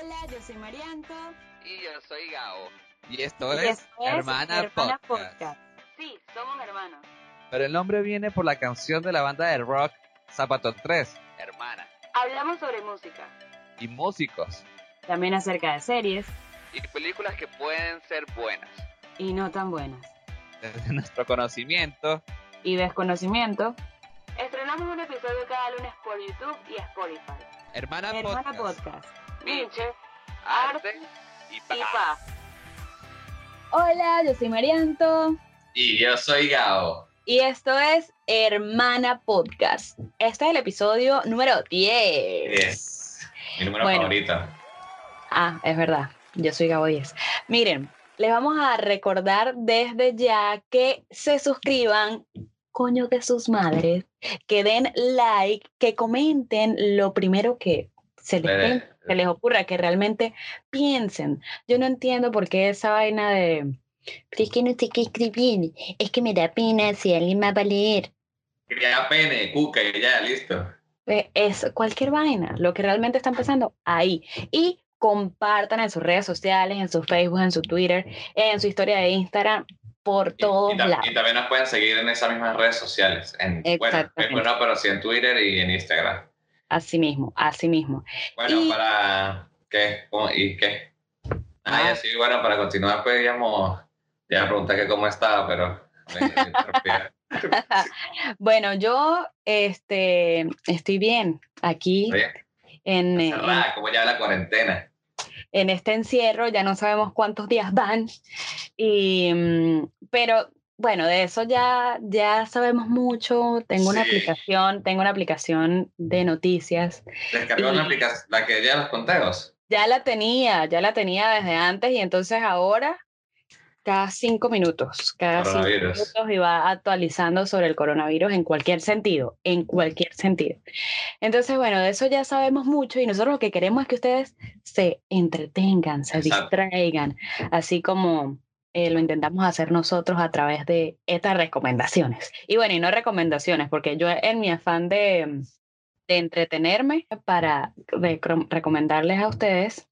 Hola, yo soy Marianto. Y yo soy Gao. Y esto y es, esto es Hermana, Hermana Podcast. Sí, somos hermanos. Pero el nombre viene por la canción de la banda de rock Zapato 3 Hermana. Hablamos sobre música, y músicos. también acerca de series Y películas que pueden ser buenas. y no tan buenas. Desde nuestro conocimiento, Y desconocimiento. Estrenamos un episodio cada lunes por YouTube y Spotify. Hermana, Hermana Podcast. Podcast. Minche, Arte y paz. Hola, yo soy Marianto. Y yo soy Gao. Y esto es Hermana Podcast. Este es el episodio número 10. Es mi número Bueno. favorito. Ah, es verdad. Yo soy Gabo 10. Miren, les vamos a recordar desde ya que se suscriban, coño de sus madres, que den like, que comenten lo primero que se les, Eh, se les ocurra, que realmente piensen. Yo no entiendo por qué esa vaina de... Pero es que no sé qué escribir, es que me da pena si alguien me va a leer. Cría pene, cuca y ya, listo. Eh, Es cualquier vaina, lo que realmente está empezando ahí. Y compartan en sus redes sociales, en su Facebook, en su Twitter, en su historia de Instagram, por Y- todos y, ta- lados. y también nos pueden seguir en esas mismas redes sociales. En, bueno, no, pero sí en Twitter y en Instagram. Así mismo, así mismo. Bueno, Y- para... ¿Qué? ¿Y qué? Ah, Ah. sí, bueno, para continuar, pues digamos... Ya pregunté que cómo estaba, pero... Bueno, yo este, estoy bien aquí Oye, en, en, ¿Cómo ya la cuarentena? en este encierro, ya no sabemos cuántos días van, y, mm, pero bueno, de eso ya, ya sabemos mucho. Tengo una Sí. aplicación, tengo una aplicación de noticias. Descargó la aplicación, la que ya los conteos. Ya la tenía, ya la tenía desde antes y entonces ahora cada cinco minutos, cada cinco minutos y va actualizando sobre el coronavirus en cualquier sentido, en cualquier sentido. Entonces, bueno, de eso ya sabemos mucho y nosotros lo que queremos es que ustedes se entretengan, se Exacto. distraigan, así como eh, lo intentamos hacer nosotros a través de estas recomendaciones. Y bueno, y no recomendaciones, porque yo en mi afán de, de entretenerme para recom- recomendarles a ustedes,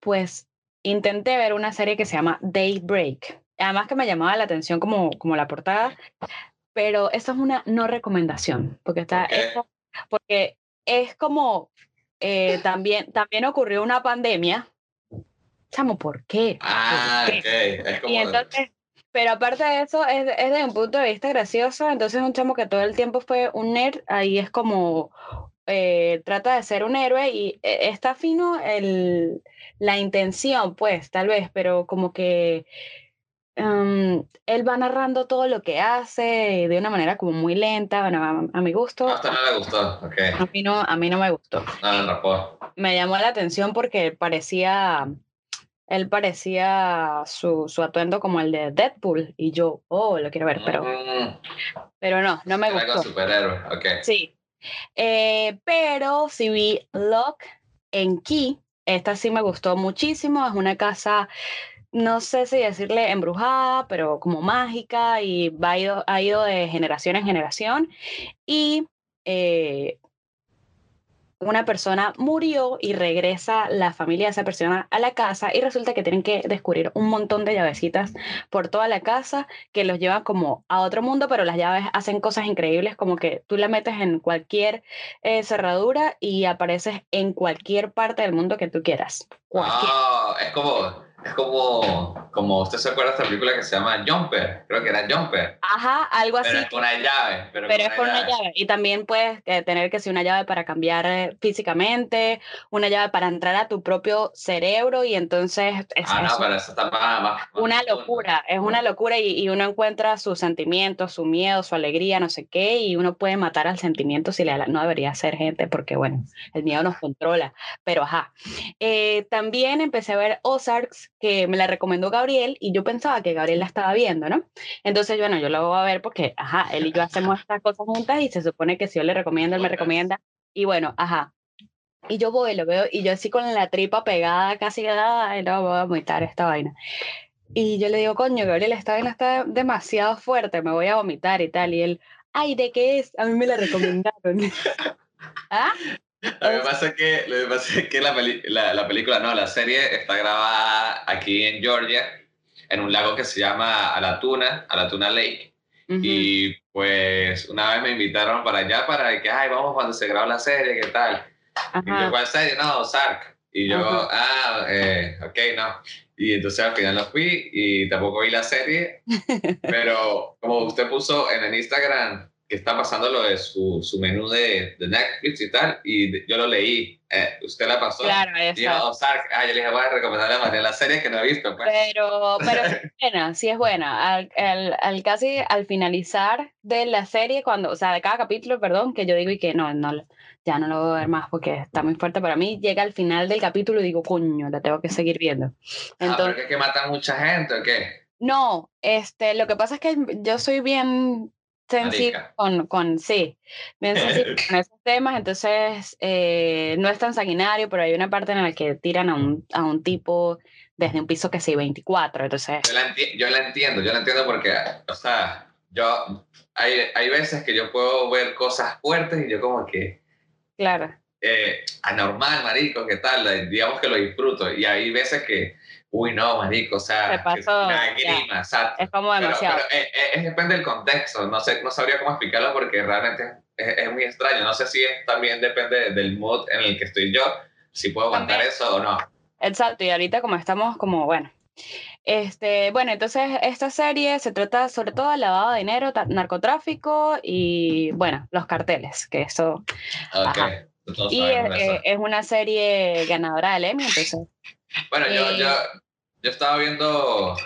pues intenté ver una serie que se llama Daybreak. Además que me llamaba la atención como, como la portada, pero esa es una no recomendación, porque está esta- porque es como eh, también, también ocurrió una pandemia. Chamo, ¿por qué? Ah, ¿Por ok. qué? Es como... Y entonces, pero aparte de eso, es, es desde un punto de vista gracioso, entonces un chamo que todo el tiempo fue un nerd, ahí es como, eh, trata de ser un héroe y eh, está fino el, la intención, pues, tal vez, pero como que um, él va narrando todo lo que hace de una manera como muy lenta, bueno, a, a mi gusto, a usted no le gustó. Ok. a mí no, a mí no me gustó No, no, no puedo. me llamó la atención porque parecía, él parecía su, su atuendo como el de Deadpool y yo, oh, lo quiero ver, pero, Mm, pero no, no me gustó. superhéroe. Ok. Sí, Eh, pero sí vi Lock en Key, esta sí me gustó muchísimo, es una casa, no sé si decirle embrujada, pero como mágica y va ha ido, ha ido de generación en generación y eh, una persona murió y regresa la familia de esa persona a la casa y resulta que tienen que descubrir un montón de llavecitas por toda la casa que los llevan como a otro mundo, pero las llaves hacen cosas increíbles como que tú la metes en cualquier eh, cerradura y apareces en cualquier parte del mundo que tú quieras. Cualquier. Ah, es como, es como, como usted se acuerda de esta película que se llama Jumper. Creo que era Jumper. Ajá, algo así. Pero es con una llave. Pero, Pero es con una llave. Y también puedes eh, tener que ser una llave para cambiar eh, físicamente, una llave para entrar a tu propio cerebro y entonces es, Ah, no, es pero eso está más, más- más una locura, es una locura y, y uno encuentra sus sentimientos, su miedo, su alegría, no sé qué, y uno puede matar al sentimiento si le no debería ser gente porque bueno, el miedo nos controla, pero ajá. Eh, también empecé a ver Ozarks, que me la recomendó Gabriel y yo pensaba que Gabriel la estaba viendo, ¿no? Entonces, bueno, yo la voy a ver porque, ajá, él y yo hacemos estas cosas juntas y se supone que si yo le recomiendo, él me recomienda. Y bueno, ajá. Y yo voy, lo veo, y yo así con la tripa pegada, casi, ay, no, voy a vomitar esta vaina. Y yo le digo, coño, Gabriel, esta vaina está demasiado fuerte, me voy a vomitar y tal. Y él, ay, ¿de qué es? A mí me la recomendaron. ¿Ah? Lo que pasa es que, lo que, pasa es que la, peli- la, la película, no, la serie está grabada aquí en Georgia, en un lago que se llama Alatuna, Alatuna Lake. Ujú. Y pues una vez me invitaron para allá para que, ay, vamos cuando se graba la serie, ¿qué tal? Y yo, Ajá. ¿cuál serie? No, Sark. Y yo, Ajá. ah, eh, ok, no. Y entonces al final no fui y tampoco vi la serie. pero como usted puso en el Instagram que está pasando lo de su, su menú de, de Netflix y tal, y de- yo lo leí. Eh, usted la pasó. Claro, yo, exacto. oh, Sark. Ah, yo le dije, voy a recomendarle a María la serie que no he visto. Pues. Pero, pero sí es buena, sí es buena. Al, al- al casi al finalizar de la serie, cuando, o sea, de cada capítulo, perdón, que yo digo y que no, no, ya no lo voy a ver más porque está muy fuerte para mí, llega al final del capítulo y digo, coño, la tengo que seguir viendo. ah, pero Entonces, que es que matan mucha gente o qué? no, este, lo que pasa es que yo soy bien sensible con, con, sí, bien sensible con esos temas, entonces eh, no es tan sanguinario, pero hay una parte en la que tiran a un, a un tipo desde un piso que sí, 24, entonces... Yo la, enti- yo la entiendo, yo la entiendo porque, o sea, yo, hay, hay veces que yo puedo ver cosas fuertes y yo como que, Claro, eh, anormal, marico, ¿qué tal? Digamos que lo disfruto. Y hay veces que, uy, no, marico, o sea, Se pasó, que ya. lágrima, exacto. es como Pero, demasiado. pero, eh, eh, es depende del contexto, no sé, no sabría cómo explicarlo porque realmente es, es muy extraño. No sé si es, también depende del mood en el que estoy yo, si puedo aguantar También. eso o no. Exacto, y ahorita como estamos como, bueno. Este, bueno, entonces esta serie se trata sobre todo de lavado de dinero, narcotráfico y, bueno, los carteles, que eso... Ok, Ajá. todos Y es, sabemos eso. eh, es una serie ganadora del Emmy, entonces... Bueno, Eh, yo, yo estaba viendo,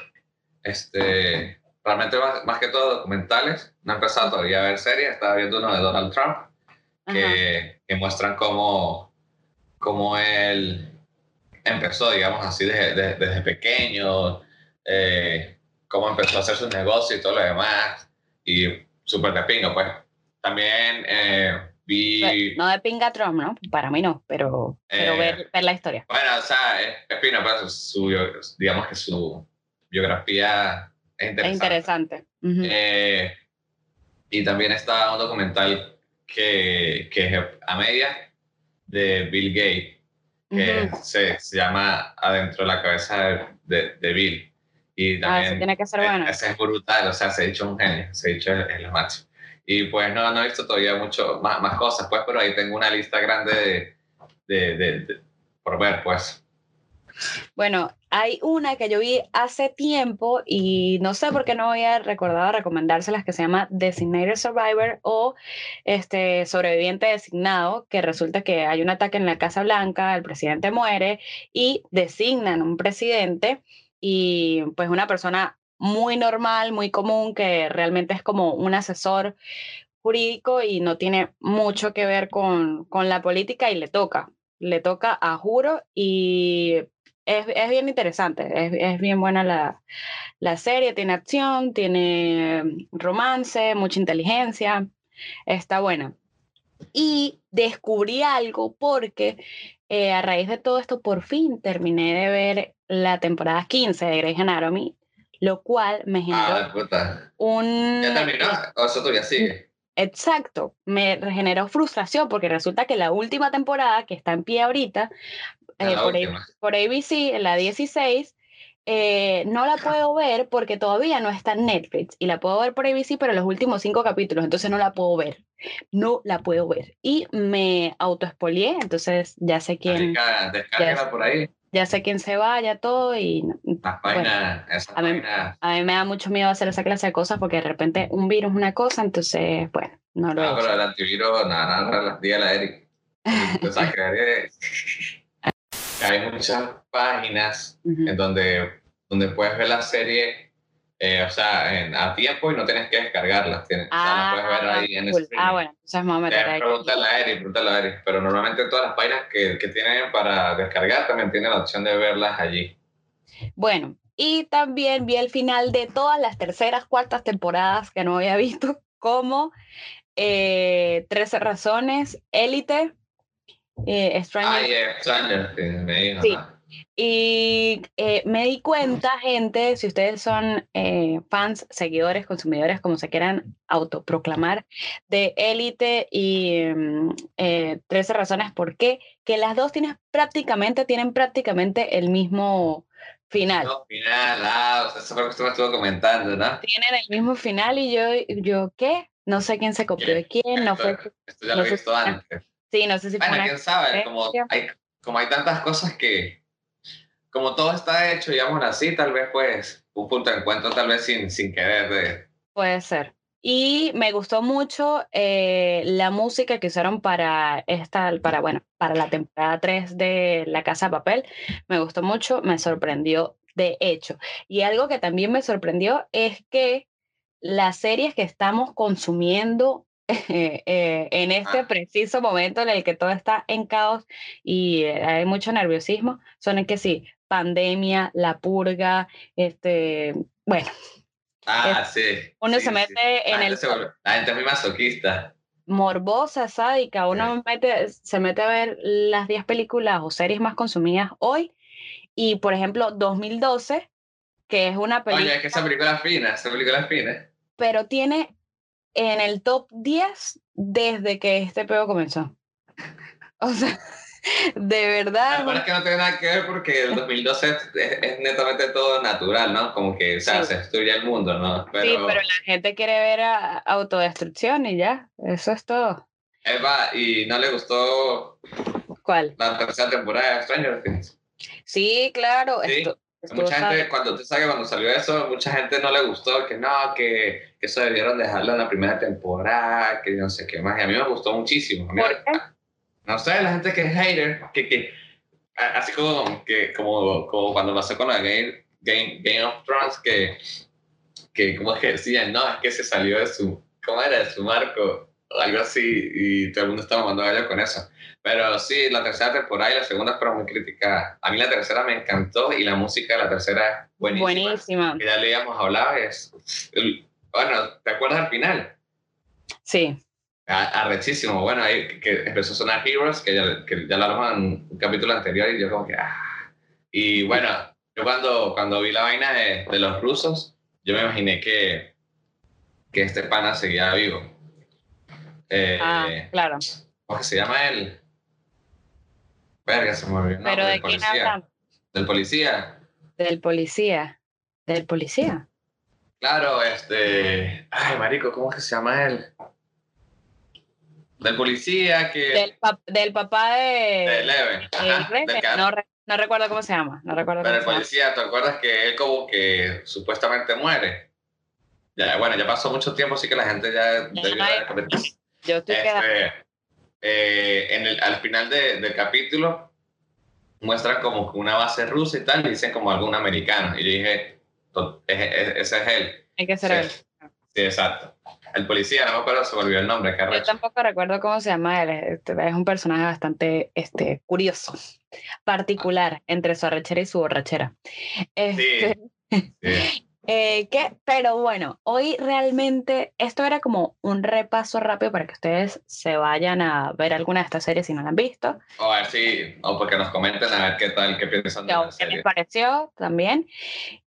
este, realmente más, más que todo documentales, no he empezado todavía a ver series, estaba viendo uno de Donald Trump, que, que muestran cómo, cómo él empezó, digamos así, desde, desde, desde pequeño, eh, cómo empezó a hacer sus negocios y todo lo demás, y súper de pingo, pues. También eh, vi... No de pinga Trump, ¿no? Para mí no, pero, pero Eh, ver, ver la historia. Bueno, o sea, es, es fino, pero su, digamos que su biografía es Es interesante. interesante. Ujú. Eh, y también está un documental que, que es a media de Bill Gates, que Ujú. se, se llama Adentro de la cabeza de, de- Bill. Y Ah, eso también tiene que ser eh, bueno. ese es brutal, o sea, se ha dicho un genio, se ha dicho es, es lo máximo. Y pues no, no he visto todavía mucho más, cosas, pues, pero ahí tengo una lista grande de, de, de- de- por ver, pues. Bueno, hay una que yo vi hace tiempo y no sé por qué no había recordado recomendárselas que se llama Designated Survivor o este sobreviviente designado, que resulta que hay un ataque en la Casa Blanca, el presidente muere y designan un presidente y pues una persona muy normal, muy común, que realmente es como un asesor jurídico y no tiene mucho que ver con, con la política y le toca, le toca a juro y es, es bien interesante, es, es bien buena la, la serie, tiene acción, tiene romance, mucha inteligencia, está buena. Y descubrí algo porque eh, a raíz de todo esto por fin terminé de ver la temporada 15 de Grey's Anatomy, lo cual me generó Ah, un... ¿Ya terminó? ¿O eso todavía sigue? Exacto, me generó frustración porque resulta que la última temporada que está en pie ahorita Ah, eh, por, A- última. por ABC, en la 16, eh, no la puedo ver porque todavía no está en Netflix y la puedo ver por ABC, pero los últimos cinco capítulos, entonces no la puedo ver, no la puedo ver y me autoespolié, entonces ya sé quién, descárgala por ahí. Ya sé quién se vaya todo y no- Las esas a mí- a mí me da mucho miedo hacer esa clase de cosas porque de repente un virus es una cosa, entonces bueno, no lo he Ah, hecho. pero el antivirus, nada, nada, dígale a Eric. Tú sabes que Eric- Hay muchas páginas Ujú. en donde, donde puedes ver la serie, eh, o sea, en- a tiempo y no tienes que descargarlas. Tienes, o sea, la puedes ver ahí en cool. streaming. Ah, bueno, entonces me voy a meter Eh, ahí. Pregúntale a Eric, pregúntale a Eric. Pero normalmente todas las páginas que, que tienen para descargar también tienen la opción de verlas allí. Bueno, y también vi el final de todas las terceras, cuartas temporadas que no había visto, como eh, 13 razones, Élite, eh, Stranger, Ay, eh, Stranger, que me dijo, Sí. Y eh, me di cuenta, gente, si ustedes son eh, fans, seguidores, consumidores, como se quieran autoproclamar, de Élite y mm, eh, 13 razones por qué, que las dos tienen prácticamente, tienen prácticamente el mismo final. No, final, ah, o sea, eso fue lo que usted me estuvo comentando, ¿no? Tienen el mismo final y yo, yo ¿qué? No sé quién se copió de quién, no fue... Esto, esto ya no lo he visto si- antes. Sí, no sé si fue Bueno, una quién sabe, como hay, como hay tantas cosas que, como todo está hecho, digamos así, tal vez pues un punto de encuentro tal vez sin, sin querer de... Puede ser. Y me gustó mucho eh, la música que usaron para esta, para, bueno, para la temporada 3 de La Casa de Papel. Me gustó mucho, me sorprendió de hecho. Y algo que también me sorprendió es que las series que estamos consumiendo eh, eh, en este Ah. preciso momento en el que todo está en caos y eh, hay mucho nerviosismo, son el que sí, pandemia, la purga, este, bueno, Ah, sí. uno sí, se sí. mete La en gente el se vuelve- la gente es muy masoquista. morbosa, sádica, uno mete, se mete a ver las 10 películas o series más consumidas hoy y por ejemplo 2012, que es una película, Oye, es que esa película es fina, esa película es fina. pero tiene en el top 10 desde que este peo comenzó. O sea, de verdad, Bueno, es que no tiene nada que ver porque el 2012 es, es- netamente todo natural, ¿no? Como que, o sea, Sí. se destruye el mundo, ¿no? Pero, sí, pero la gente quiere ver a- autodestrucción y ya, eso es todo. Eva, ¿y no le gustó ¿Cuál? la tercera temporada de Stranger Things? Sí, claro, Sí, esto, Mucha gente, cuando tú sabes que cuando salió eso, mucha gente no le gustó, que no, que, que eso debieron dejarlo en la primera temporada, que no sé qué más. Y a mí me gustó muchísimo. ¿Por qué? No sé, la gente que es hater, que, que a- así como, que, como, como cuando pasó con la Game, Game, Game of Thrones, que, que como es que decían, no, es que se salió de su, ¿cómo era? De su marco, o algo así, y todo el mundo estaba mandando gallo con eso. Pero sí, la tercera temporada y la segunda fueron muy criticadas. A mí la tercera me encantó y la música de la tercera es buenísima. Buenísima. Que ya le habíamos hablado, es, el- bueno, ¿te acuerdas al final? Sí, A- Arrechísimo, bueno, ahí que- empezó a sonar Heroes, que ya, que ya lo hablamos en un capítulo anterior y yo como que, ah. Y bueno, yo cuando, cuando vi la vaina de, de los rusos, yo me imaginé que, que este pana seguía vivo. Eh, ah, claro. ¿Cómo que se llama él? Verga, se me olvidó. Pero ¿de quién policía. hablan? Del policía. Del policía. Del policía. Claro, este. Ay, marico, ¿cómo que se llama él? Del policía que. Del, pap- del papá de... de Eleven. Ajá, del ca- no, re- no recuerdo cómo se llama. No recuerdo Pero el se llama. policía, ¿te acuerdas que él como que supuestamente muere? Ya, bueno, ya pasó mucho tiempo, así que la gente ya debió Ay, haber. Yo estoy quedando... Este, eh, en el, al final de- del capítulo muestran como una base rusa y tal, y dicen como algún americano. Y yo dije, "To- es- es- ese es él. Hay que ser Sí. él. Sí, exacto. El policía, no me acuerdo, se me olvidó el nombre, qué Yo tampoco recuerdo cómo se llama él. este, Es un personaje bastante este, curioso, particular entre su arrechera y su borrachera. Este, Sí. eh, ¿qué? Pero bueno, hoy realmente esto era como un repaso rápido para que ustedes se vayan a ver alguna de estas series si no la han visto. O a ver si, o porque nos comenten a ver qué tal, qué piensan de ¿Qué la qué serie. les pareció también?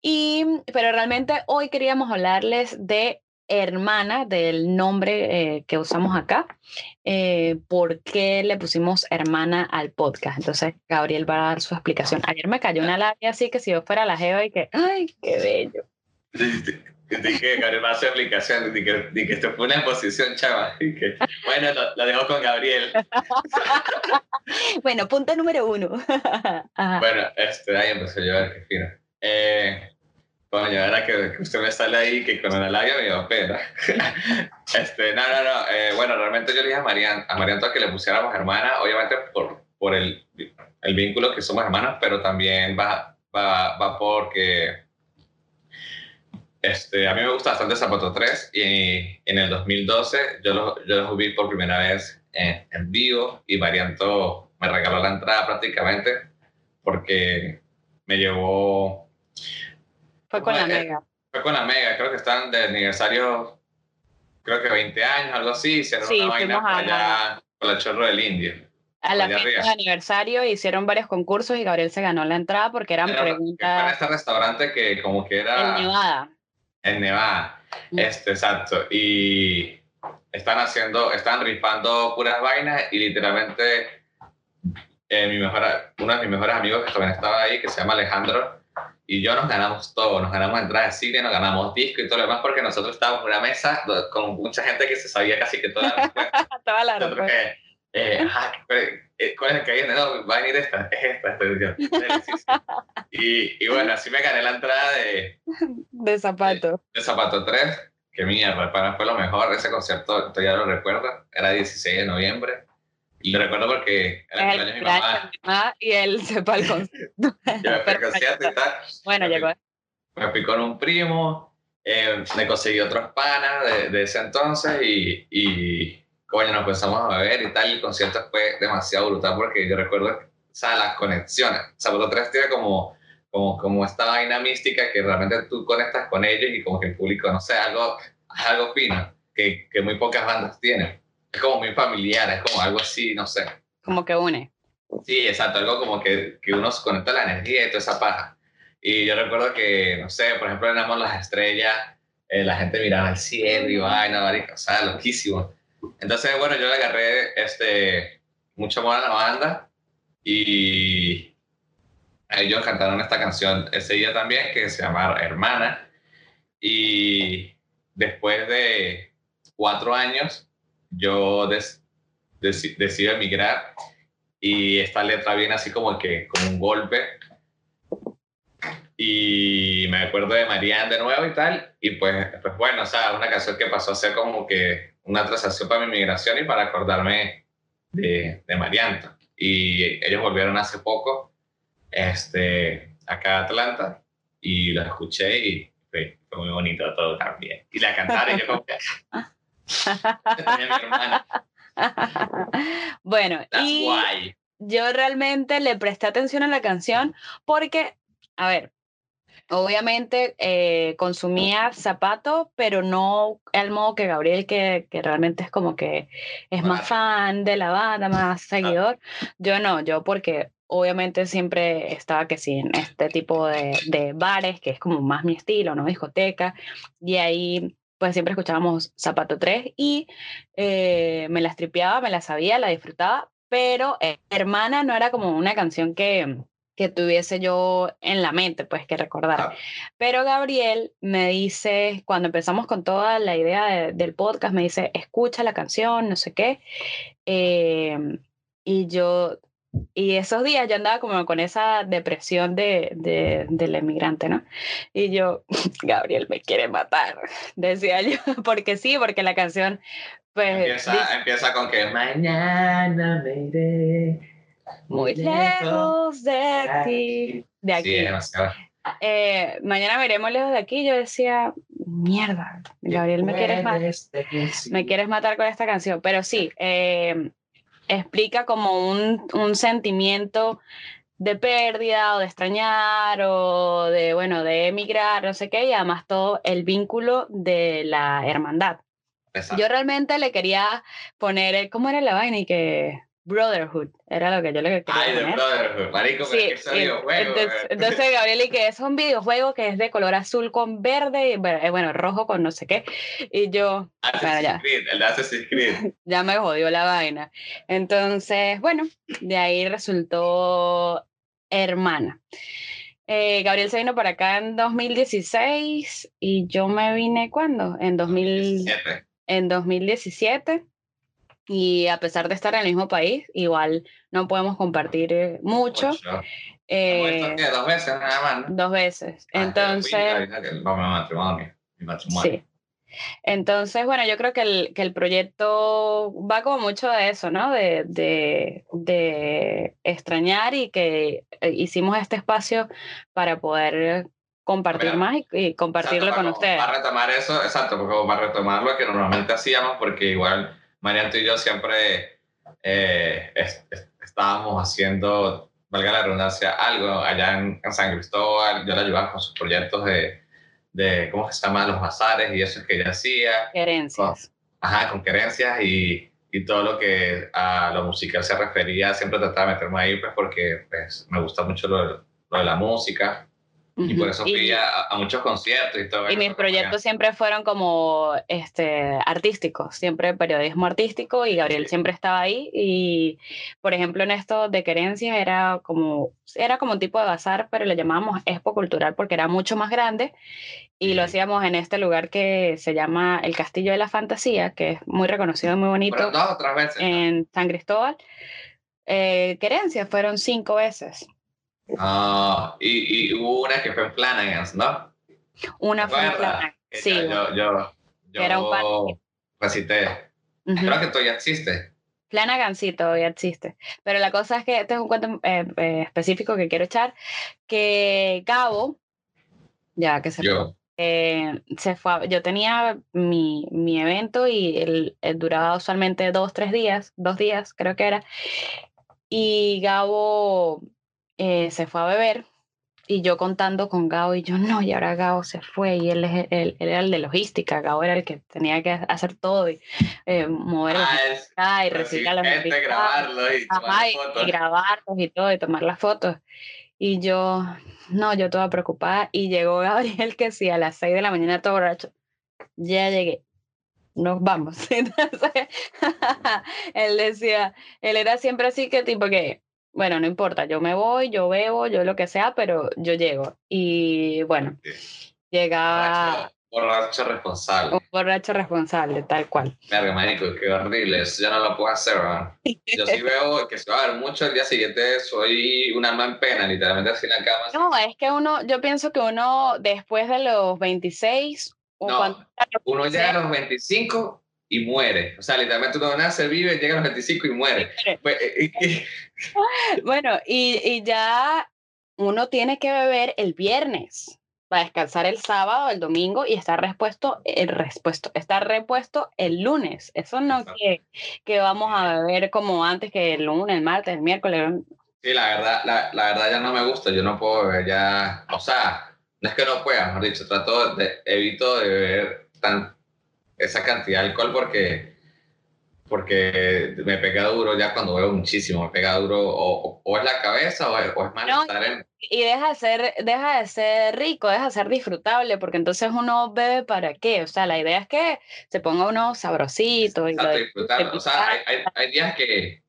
Y, pero realmente hoy queríamos hablarles de hermana, del nombre eh, que usamos acá, eh, por qué le pusimos hermana al podcast. Entonces, Gabriel va a dar su explicación. Ayer me cayó una labia así que si yo fuera la Jeva y que, ay, qué bello. Dije, Gabriel va a hacer aplicación, di que, esto fue una exposición, chava. Que, bueno, lo, lo dejo con Gabriel. Bueno, punto número uno. Bueno, este, ahí empezó a llover, qué fino. Eh, coño, ahora que, que usted me sale ahí, que con la labia me dio pena. este, no, no, no. eh, bueno, realmente yo le dije a Marian, a Marian que le pusiéramos hermana, obviamente por, por el, el vínculo que somos hermanas, pero también va, va, va porque este, a mí me gusta bastante Zapato 3 y en el 2012 yo los, yo los vi por primera vez en, en vivo y Marianto me regaló la entrada prácticamente porque me llevó, Fue con la mega. fue con la Mega, creo que están de aniversario, creo que 20 años, algo así, hicieron Sí, una vaina por allá por el Chorro del Indio. A la fiesta de aniversario hicieron varios concursos y Gabriel se ganó la entrada porque eran Era- preguntas este restaurante que como que era en Nevada. en Nevada. Mm. Este, exacto. Y están haciendo, están rifando puras vainas y literalmente eh, mi mejor, uno de mis mejores amigos que también estaba ahí, que se llama Alejandro, y yo nos ganamos todo, nos ganamos entradas de cine, nos ganamos disco y todo lo demás porque nosotros estábamos en una mesa con mucha gente que se sabía casi que toda la respuesta. Toda la Nosotros respuesta. que, eh, ajá, ¿cuál, eh, ¿cuál es el que viene? No, va a venir esta, es esta. esta, y yo, "Dale, sí, sí". Y, y bueno, así me gané la entrada de, de zapato. de Zapato 3, que mierda, para mí fue lo mejor. Ese concierto todavía lo recuerdo, era 16 de noviembre. Y lo recuerdo porque era el el cumpleaños de mi mamá. y él se fue al concierto. Yo me fui al Perfecto. concierto y tal. Bueno, me llegó. Me fui con un primo, eh, me conseguí otros panas de, de ese entonces y, y coño, nos empezamos a beber y tal. El concierto fue demasiado brutal porque yo recuerdo, o sea, las conexiones. Zapato 3 tiene como, como, como esta vaina mística que realmente tú conectas con ellos y como que el público, no sé, algo, algo fino que, que muy pocas bandas tienen. Es como muy familiar, es como algo así, no sé. Como que une. Sí, exacto, algo como que, que uno se conecta a la energía y toda esa paja. Y yo recuerdo que, no sé, por ejemplo, en Amor las Estrellas, eh, la gente miraba al cielo y vaina, marica, o sea, loquísimo. Entonces, bueno, yo le agarré este, mucho amor a la banda y ellos cantaron esta canción ese día también que se llama Hermana. Y después de cuatro años, yo des- deci- decido emigrar y esta letra viene así como que como un golpe. Y me acuerdo de Marianne de nuevo y tal y pues, pues bueno, o sea, una canción que pasó a ser como que una transacción para mi migración y para acordarme de, de Marianne y ellos volvieron hace poco este, acá a Atlanta y lo escuché y fue, fue muy bonito todo también. Y la cantaron y yo como que bueno, that's y why yo realmente le presté atención a la canción porque, a ver, obviamente eh, consumía zapato, pero no al modo que Gabriel, que, que realmente es como que es más fan de la banda, más seguidor. Yo no, yo porque obviamente siempre estaba que sí en este tipo de, de bares, que es como más mi estilo, ¿no? Discoteca, y ahí pues siempre escuchábamos Zapato 3 y eh, me las tripeaba, me la sabía, la disfrutaba, pero eh, Hermana no era como una canción que, que tuviese yo en la mente, pues que recordar. Ah. Pero Gabriel me dice, cuando empezamos con toda la idea de- del podcast, me dice, escucha la canción, no sé qué. Eh, y yo, y esos días yo andaba como con esa depresión de, de, del emigrante, ¿no? Y yo, Gabriel me quiere matar, decía yo, porque sí, porque la canción, pues, Empieza, dice, empieza con que mañana me iré muy lejos de ti, de Sí, aquí. es demasiado. Eh, mañana veremos lejos de aquí. Yo decía, mierda, Gabriel, me quieres, ma- me quieres matar con esta canción. Pero sí, eh, explica como un, un sentimiento de pérdida o de extrañar o de, bueno, de emigrar, no sé qué, y además todo el vínculo de la hermandad. Exacto. Yo realmente le quería poner, ¿cómo era la vaina? Y que Brotherhood, era lo que yo le quería Ay, poner. Brotherhood, marico, pero es que y- entonces, eh. entonces Gabriel y que es un videojuego que es de color azul con verde y bueno, eh, bueno, rojo con no sé qué y yo Assassin's ya. Creed, el de Assassin's Creed. ya me jodió la vaina entonces bueno de ahí resultó hermana Eh, Gabriel se vino para acá en 2016 y yo me vine ¿cuándo? en 2000 17. en 2017 y a pesar de estar en el mismo país, igual no podemos compartir eh, mucho. Eh, dos veces nada más, ¿no? dos veces. Ah, Entonces, mi matrimonio. Sí. Entonces, bueno, yo creo que el, que el proyecto va como mucho de eso, ¿no? De, de, de extrañar y que eh, hicimos este espacio para poder compartir Mira, más y, y compartirlo Exacto, con para- ustedes. Para retomar eso, exacto, porque como para retomar lo que normalmente hacíamos, porque igual Marianto y yo siempre eh, es- es- estábamos haciendo, valga la redundancia, algo allá en, en San Cristóbal. Yo la ayudaba con sus proyectos de, de, ¿cómo se llama? Los bazares y eso que ella hacía. Herencias. Ajá, con querencias y, y todo lo que a lo musical se refería, siempre trataba de meterme ahí, pues porque pues, me gusta mucho lo, lo de la música. Y por eso Y- fui a, a muchos conciertos y todo Y mis proyectos siempre fueron como este, artísticos, siempre periodismo artístico y Gabriel siempre estaba ahí. Y por ejemplo en esto de Querencias era como, era como un tipo de bazar, pero le llamábamos Expo Cultural porque era mucho más grande y lo hacíamos en este lugar que se llama el Castillo de la Fantasía, que es muy reconocido y muy bonito Fueron dos tres veces. ¿no? en San Cristóbal. Eh, Querencias fueron cinco veces. Ah, y, y hubo una que fue en Flanagan's, ¿no? Una ¿Te fue en acuerdas? Flanagan. Que Sí, Yo, yo, yo, Era un parque. recité. ujú. Creo que todavía existe. Flanagan sí todavía existe. Pero la cosa es que este es un cuento eh, eh, específico que quiero echar, que Gabo, ya que se, Yo. eh, se fue, a- yo tenía mi, mi evento y el, el duraba usualmente dos, tres días, dos días creo que era, y Gabo eh, se fue a beber. Y yo contando con Gabo, y yo no, y ahora Gabo se fue, y él, es el, él era el de logística, Gabo era el que tenía que hacer todo, y eh, mover Ah, es y recibir recibir a los gente, invitados, grabarlo y tomar y, y fotos. grabarlos y todo, y tomar las fotos. Y yo, no, yo toda preocupada. Y llegó Gabriel, que sí, a las 6 de la mañana todo borracho. Ya llegué, nos vamos. Entonces, él decía, él era siempre así que tipo que, bueno, no importa, yo me voy, yo bebo, yo lo que sea, pero yo llego. Y bueno, llegaba Borracho, borracho responsable. un borracho responsable, tal cual. Verga, marico, qué horrible. Eso ya no lo puedo hacer, man. Yo sí veo que se va a ver mucho el día siguiente. Soy un alma en pena, literalmente así en la cama. así. No, es que uno, yo pienso que uno después de los 26 o No, cuando Uno llega a los 25 y muere. O sea, literalmente uno nace, vive, llega a los 25 y muere. Pues, eh, eh, Bueno, y, y ya uno tiene que beber el viernes para descansar el sábado, el domingo y estar repuesto, el repuesto, estar repuesto el lunes. Eso no que, que vamos a beber como antes que el lunes, el martes, el miércoles. Sí, la verdad, la, la verdad ya no me gusta. Yo no puedo beber ya. O sea, no es que no pueda, mejor dicho, trato de, evito de beber tan, esa cantidad de alcohol porque, porque me pega duro ya cuando bebo muchísimo. Me pega duro o, o- es la cabeza o es, o es malestar en, Y deja de ser, deja de ser rico, deja de ser disfrutable, porque entonces uno bebe para qué. O sea, la idea es que se ponga uno sabrosito y lo de- disfrutar. O sea, hay, hay, hay días que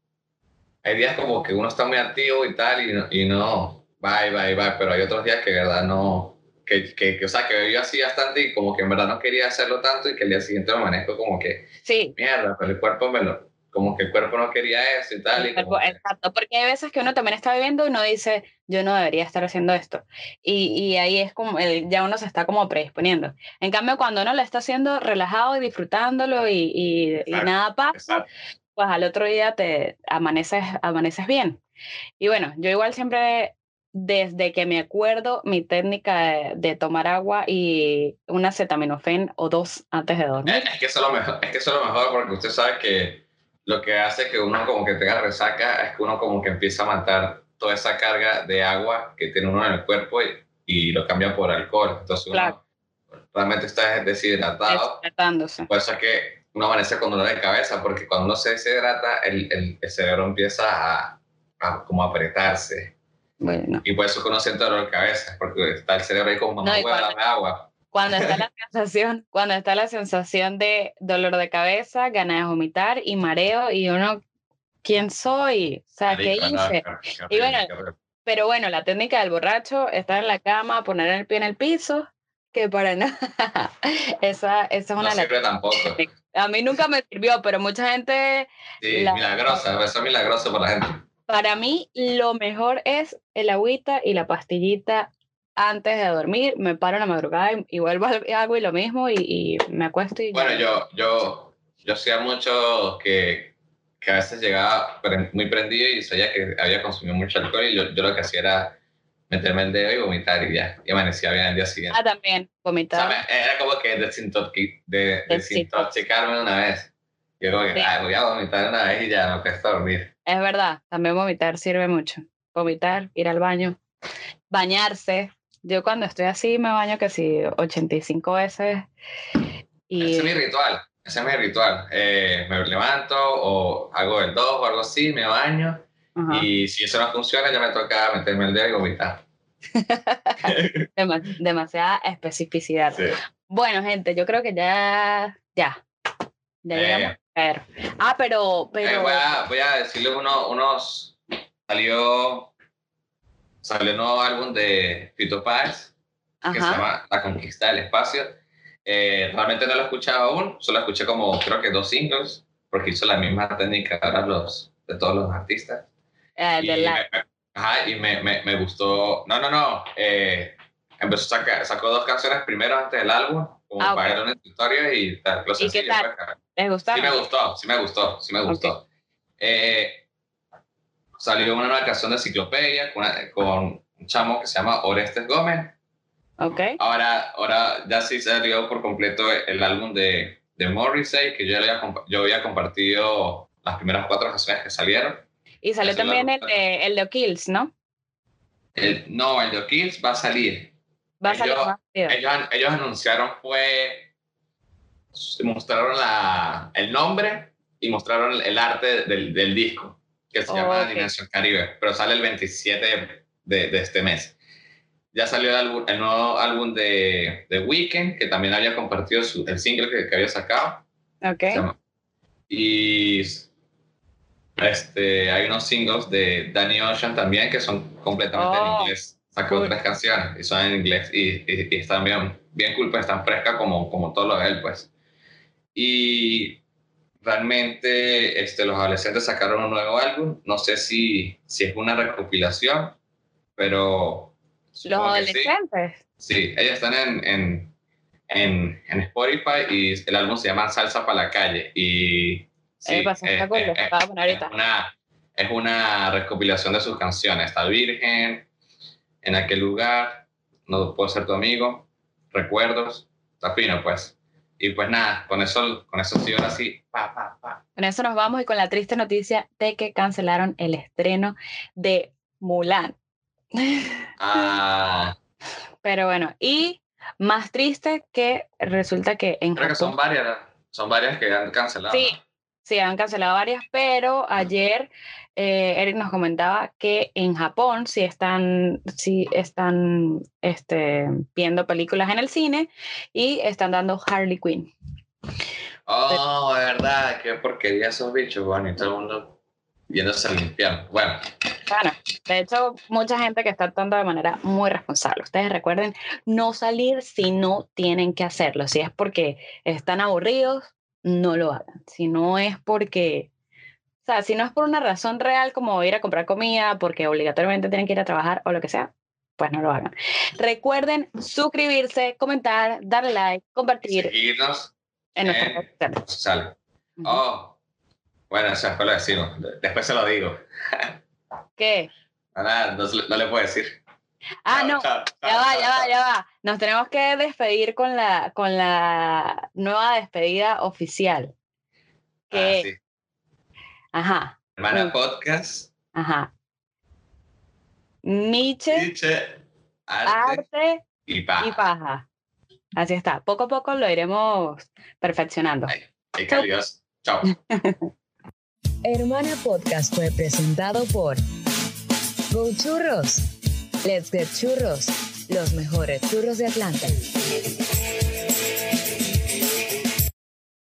hay días como que uno está muy activo y tal y no, y no bye, bye, bye, pero hay otros días que verdad no, que, que, que, o sea, que bebí así bastante y como que en verdad no quería hacerlo tanto y que el día siguiente me amanezco como que, Sí, mierda, pero el cuerpo me lo, como que el cuerpo no quería eso y tal. Y que- Exacto, porque hay veces que uno también está viviendo y uno dice, yo no debería estar haciendo esto. Y, y ahí es como, el, ya uno se está como predisponiendo. En cambio, cuando uno lo está haciendo relajado y disfrutándolo y, y, y Exacto, nada pasa, exacto. pues al otro día te amaneces, amaneces bien. Y bueno, yo igual siempre, desde que me acuerdo, mi técnica de, de tomar agua y un acetaminofén o dos antes de dormir. Es, es que eso es lo mejor, es que eso es lo mejor porque usted sabe que lo que hace que uno como que tenga resaca es que uno como que empieza a matar toda esa carga de agua que tiene uno en el cuerpo y, y lo cambia por alcohol. Entonces uno realmente está deshidratado. Deshidratándose. Por eso es que uno amanece con dolor de cabeza porque cuando uno se deshidrata el, el, el cerebro empieza a, a como apretarse. Bueno. Y por eso uno siente dolor de cabeza porque está el cerebro ahí como mamá, No, dame agua. Cuando está la sensación, cuando está la sensación de dolor de cabeza, ganas de vomitar y mareo y uno, ¿quién soy? O sea, ¿qué Marico, no, hice? qué- qué Y bueno, qué. Pero bueno, la técnica del borracho, estar en la cama, poner el pie en el piso, que para nada. esa, esa es no una las sirve tampoco. A mí nunca me sirvió, pero mucha gente, Sí, La- milagrosa, eso es milagroso para la gente. Para mí, lo mejor es el agüita y la pastillita antes de dormir. Me paro en la madrugada y, y vuelvo al agua y lo mismo y, y me acuesto y. Bueno, yo, yo, yo hacía mucho que, que a veces llegaba muy prendido y sabía que había consumido mucho alcohol y yo, yo lo que hacía era meterme el dedo y vomitar y ya, y amanecía bien al día siguiente. Ah, también, O sea, vomitar. era como que desintoxi- de, Desintox- desintoxicarme una vez. Yo como que, Sí. "Ay, voy a vomitar una vez y ya me cuesta dormir. Es verdad, también vomitar sirve mucho. Vomitar, ir al baño, bañarse. Yo cuando estoy así me baño casi 85 veces. Y Ese es mi ritual. Ese es mi ritual. Eh, me levanto o hago el 2 o algo así, me baño. Ajá. Y si eso no funciona, ya me toca meterme el dedo y vomitar. Dema- demasiada especificidad. Sí. Bueno, gente, yo creo que ya, ya, ya Eh. ver. Ah, pero, Eh, pero, voy, a, voy a decirles uno- unos. Salió. Salió un nuevo álbum de Fito Páez que se llama La Conquista del Espacio. Eh, realmente no lo he escuchado aún, solo escuché como creo que dos singles, porque hizo la misma técnica ahora los, de todos los artistas. eh, Y, de la- me, me- ajá, y me, me, me gustó. No, no, no. eh, empezó a sacar, sacó dos canciones primero antes del álbum, como Ah, para dar una historia y tal. ¿Y qué sencillo, tal? pues, ¿les Sí gustaron? me gustó, sí me gustó, sí me gustó. Eh, salió una nueva canción de Enciclopedia con, con un chamo que se llama Orestes Gómez. Ok, Ahora, ahora ya sí salió por completo el álbum de, de Morrissey, que yo, había, yo había compartido las primeras cuatro canciones que salieron. y salió también el de, el de Kills, ¿no? El- no, el de Kills va a salir. Va a salir Ellos- más. Ellos, ellos anunciaron fue, mostraron la, el nombre y mostraron el, arte del, del disco, que se llama Ok. Dimensión Caribe, pero sale el 27 de, de este mes. Ya salió el, álbum- el nuevo álbum de, de Weekend, que también había compartido su- el single que, que había sacado. Ok, Se llama- Y este, hay unos singles de Danny Ocean también que son completamente Oh, en inglés. Sacó tres canciones y son en inglés y, y- y están bien, bien cool, pues están frescas como, como todo lo de él, pues. Y realmente este, los adolescentes sacaron un nuevo álbum. No sé si, si es una recopilación, pero... los que sí. adolescentes. Sí, ellos están en, en, en, en Spotify y el álbum se llama Salsa para la calle. Y sí, Eh, pasa, lo eh, acabo de poner es, una, es una recopilación de sus canciones. Está Virgen, En aquel lugar, No puedo ser tu amigo, Recuerdos, está fino pues. Y pues nada, con eso, con eso sí, ahora sí, pa, pa, pa. Con eso nos vamos y con la triste noticia de que cancelaron el estreno de Mulan. Ah, Pero bueno, y más triste que resulta que en creo que son Japón, varias, son varias que han cancelado. Sí. Sí, han cancelado varias, pero ayer eh, Eric nos comentaba que en Japón sí están, sí están este, viendo películas en el cine y están dando Harley Quinn. Oh, de verdad, qué porquería esos bichos, bueno, y todo el mundo yéndose al infierno. Bueno, Bueno, de hecho, mucha gente que está actuando de manera muy responsable. Ustedes recuerden no salir si no tienen que hacerlo. Si es porque están aburridos, no lo hagan. Si no es porque, o sea, si no es por una razón real como ir a comprar comida, porque obligatoriamente tienen que ir a trabajar o lo que sea, pues no lo hagan. Recuerden suscribirse, comentar, darle like, compartir seguirnos en nuestras eh, redes. Oh, bueno, eso después lo decimos. Después se lo digo. ¿Qué? No, nada, no le puedo decir. Ah, no. Ya va, ya va, ya va. Nos tenemos que despedir con la, con la nueva despedida oficial. Ah, Que, sí. ajá, Hermana Mm. Podcast, ajá. Nietzsche, Nietzsche, arte, arte y paja. y paja. Así está. Poco a poco lo iremos perfeccionando. Ay, calidad. Chao. Hermana Podcast fue presentado por Go Churros. Let's Get Churros, los mejores churros de Atlanta.